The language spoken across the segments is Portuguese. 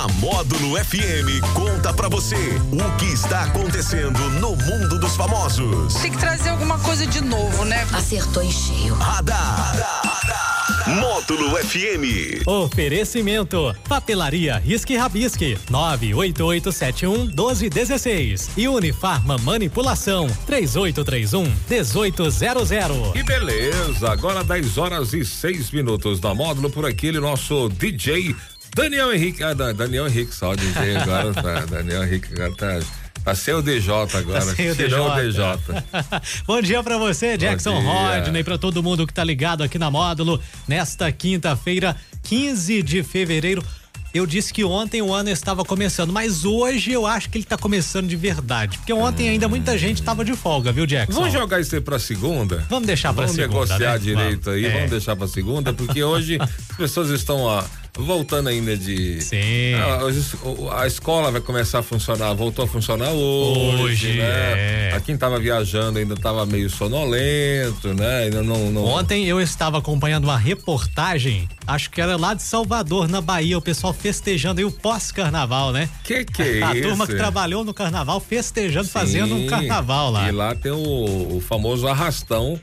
A Módulo FM conta pra você o que está acontecendo no mundo dos famosos. Tem que trazer alguma coisa de novo, né? Acertou em cheio. Radar. Módulo FM. Oferecimento: Papelaria Risque Rabisque 98871 1216 e Unifarma Manipulação 3831 1800. Que beleza! Agora 10 horas e 6 minutos da módulo por aquele nosso DJ Daniel Henrique. Ah, Daniel Henrique, só DJ agora. Tá, Daniel Henrique agora tá. Tá sem o DJ agora. Tá sem o DJ. o DJ. Bom dia para você, Jackson Rodney, para todo mundo que tá ligado aqui na Módulo nesta quinta-feira, 15 de fevereiro. Eu disse que ontem o ano estava começando, mas hoje eu acho que ele está começando de verdade. Porque ontem ainda muita gente estava de folga, viu, Jackson? Vamos jogar isso aí pra segunda? Vamos deixar pra vamos segunda. Vamos negociar né? direito vamos. aí, é. vamos deixar pra segunda, porque hoje as pessoas estão, ó, voltando ainda de. Sim. A, a, escola vai começar a funcionar, voltou a funcionar hoje, hoje né? É. A quem estava viajando ainda estava meio sonolento, né? Ainda não, não, Ontem eu estava acompanhando uma reportagem, acho que era lá de Salvador, na Bahia, o pessoal festejando aí o pós-carnaval, né? Que que é a isso? A turma que trabalhou no carnaval festejando, Sim. fazendo um carnaval lá. E lá tem o, o famoso arrastão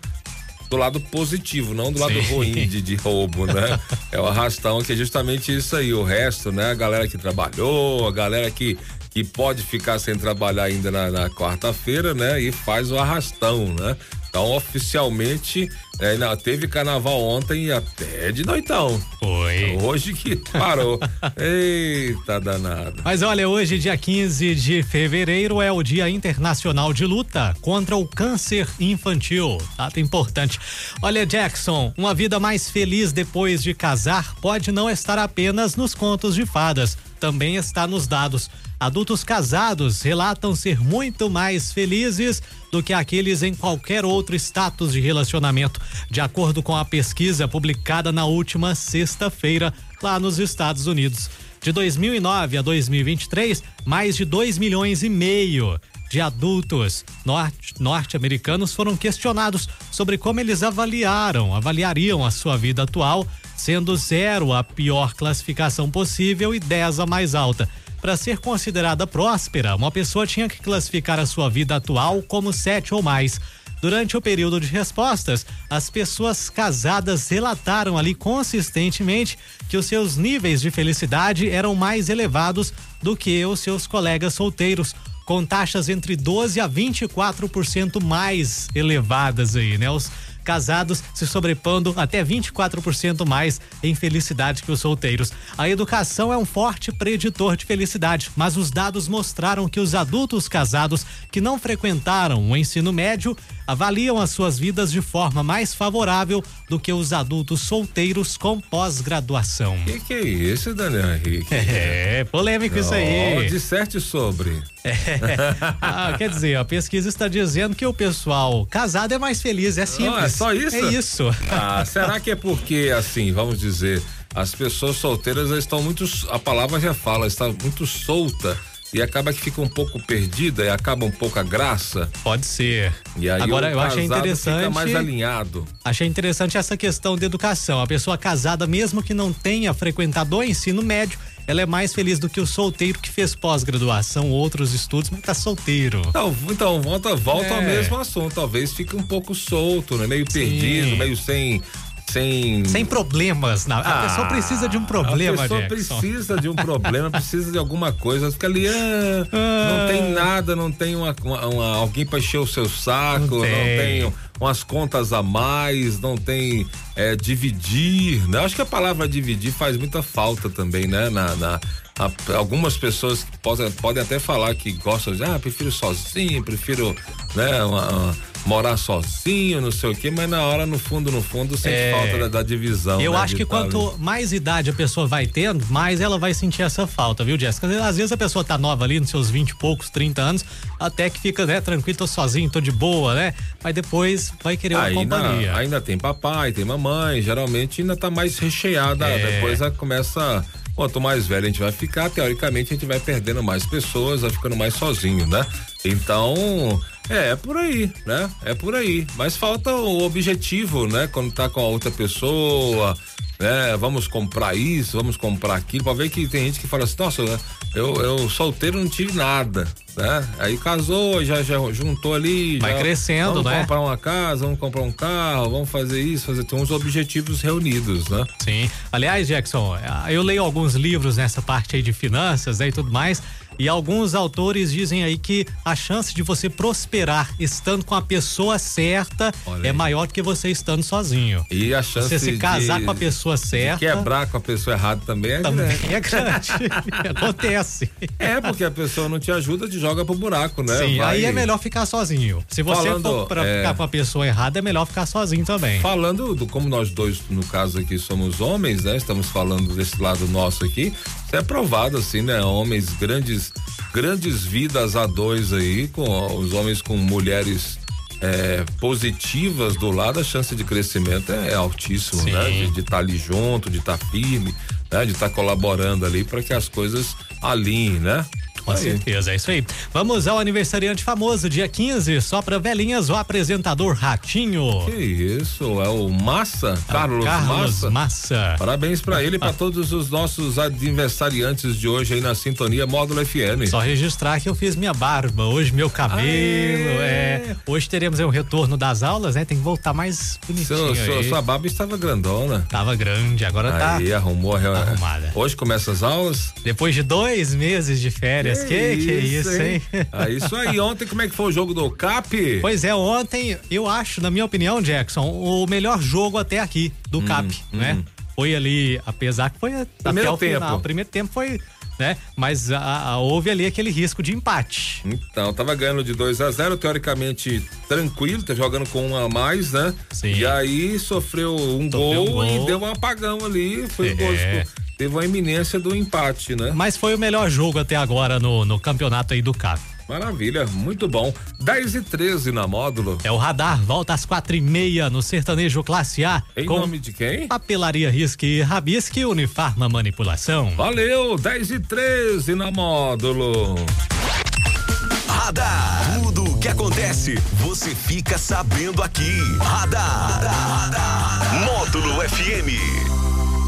do lado positivo, não do lado Sim. ruim de, de roubo, né? é o arrastão que é justamente isso aí. O resto, né? A galera que trabalhou, a galera que que pode ficar sem trabalhar ainda na, na quarta-feira, né? E faz o arrastão, né? Então, oficialmente, é, teve carnaval ontem até de noitão. Foi. Hoje que parou. Eita danado. Mas olha, hoje, dia 15 de fevereiro, é o Dia Internacional de Luta contra o Câncer Infantil. Data importante. Olha, Jackson, uma vida mais feliz depois de casar pode não estar apenas nos contos de fadas, também está nos dados. Adultos casados relatam ser muito mais felizes do que aqueles em qualquer outro status de relacionamento, de acordo com a pesquisa publicada na última sexta-feira lá nos Estados Unidos. De 2009 a 2023, mais de 2 milhões e meio de adultos norte-americanos foram questionados sobre como eles avaliaram, avaliariam a sua vida atual, sendo zero a pior classificação possível e 10 a mais alta. Para ser considerada próspera, uma pessoa tinha que classificar a sua vida atual como sete ou mais. Durante o período de respostas, as pessoas casadas relataram ali consistentemente que os seus níveis de felicidade eram mais elevados do que os seus colegas solteiros, com taxas entre 12 a 24% mais elevadas aí, né? Os casados se sobrepondo até 24% mais em felicidade que os solteiros. A educação é um forte preditor de felicidade, mas os dados mostraram que os adultos casados que não frequentaram o ensino médio avaliam as suas vidas de forma mais favorável do que os adultos solteiros com pós-graduação. Que que é isso, Daniel Henrique? É, polêmico isso aí. Disserte sobre. É. Ah, quer dizer, a pesquisa está dizendo que o pessoal casado é mais feliz, é simples. Oh, é só isso? É isso. Ah, será que é porque, assim, vamos dizer, as pessoas solteiras estão muito, a palavra já fala, está muito solta e acaba que fica um pouco perdida e acaba um pouco a graça. Pode ser. E aí Agora eu achei interessante. Fica mais alinhado. Achei interessante essa questão de educação. A pessoa casada, mesmo que não tenha frequentado o ensino médio, ela é mais feliz do que o solteiro que fez pós-graduação, outros estudos, mas tá solteiro. Então, então volta, volta é. ao mesmo assunto. Talvez fique um pouco solto, né? Meio Sim. perdido, meio sem sem. Sem problemas. Não. A ah, pessoa precisa de um problema, A pessoa Jackson. precisa de um problema, precisa de alguma coisa. Fica ali, ah, ah. não tem nada, não tem uma, uma, uma alguém para encher o seu saco, não tem, não tem umas contas a mais, não tem é, dividir, né? Acho que a palavra dividir faz muita falta também, né? Na, na a, algumas pessoas podem, podem até falar que gostam de, ah, prefiro sozinho, prefiro, né, uma, uma, morar sozinho, não sei o quê, mas na hora, no fundo, no fundo, sente é, falta da, da, divisão. Eu né, acho que quanto mais idade a pessoa vai tendo, mais ela vai sentir essa falta, viu, Jéssica? Às vezes a pessoa tá nova ali, nos seus 20 e poucos, 30 anos, até que fica, né, tranquilo, tô sozinho, tô de boa, né? Mas depois vai querer uma ainda, companhia. Ainda tem papai, tem mamãe, geralmente ainda tá mais recheada, é. depois começa Quanto mais velho a gente vai ficar, teoricamente a gente vai perdendo mais pessoas, vai ficando mais sozinho, né? Então, é, é por aí, né? É por aí. Mas falta o objetivo, né? Quando tá com a outra pessoa, né? Vamos comprar isso, vamos comprar aquilo, pra ver que tem gente que fala assim, nossa, eu, eu solteiro não tive nada, né? Aí casou, já, já juntou ali. Vai já, crescendo, vamos né? Vamos comprar uma casa, vamos comprar um carro, vamos fazer isso, fazer tem uns objetivos reunidos, né? Sim. Aliás, Jackson, eu leio alguns livros nessa parte aí de finanças né, e tudo mais. E alguns autores dizem aí que a chance de você prosperar estando com a pessoa certa é maior do que você estando sozinho. E a chance você se casar de, com a pessoa certa. quebrar com a pessoa errada também é também grande. é grande. Acontece. É, porque a pessoa não te ajuda, te joga pro buraco, né? Sim, Vai- aí é melhor ficar sozinho. Se você Falando, for pra é, ficar com a pessoa errada, é melhor ficar sozinho também. Falando do como nós dois, no caso aqui, somos homens, né? Estamos falando desse lado nosso aqui. Isso é provado, assim, né? Homens, grandes, grandes vidas a dois aí, com os homens com mulheres é, positivas do lado, a chance de crescimento é, é altíssimo, Sim. né? De estar ali junto, de estar firme, né? De estar colaborando ali para que as coisas alinhem, né? Com Aí. certeza, é isso aí. Vamos ao aniversariante famoso, dia 15, só pra velhinhas, o apresentador Ratinho. Que isso, é o Massa, Carlos, Carlos Massa. Massa. Parabéns pra ele e pra todos os nossos aniversariantes de hoje aí na Sintonia Módulo FM. Só registrar que eu fiz minha barba, hoje meu cabelo, Aê! é. Hoje teremos aí um retorno das aulas, né? Tem que voltar mais bonitinho Seu, sua, aí. sua barba estava grandona. Tava grande, agora tá Aí arrumou a arrumada. Hoje começa as aulas. depois de dois meses de férias. Que que, é isso, hein? Ah, isso aí. Ontem, como é que foi o jogo do CAP? Pois é, ontem eu acho, na minha opinião, Jackson, o melhor jogo até aqui do CAP, né? Foi ali, apesar que foi Hum, Primeiro até o tempo. final. O primeiro tempo foi, né? Mas a- a- houve ali aquele risco de empate. Então, tava ganhando de 2 a 0 teoricamente tranquilo, tá jogando com um a mais, né? Sim. E aí sofreu um, Sofreu gol, um gol. e deu um apagão ali. Foi É. gol, teve uma iminência do empate, né? Mas foi o melhor jogo até agora no, no campeonato aí do CAP. Maravilha, muito bom. 10 e 13 na módulo. É o radar, volta às quatro e meia no sertanejo classe A. Em com nome de quem? papelaria Risque e Rabisque Unifarma Manipulação. Valeu, 10 e 13 na módulo. Radar. Tudo o que acontece, você fica sabendo aqui. Radar. Módulo FM.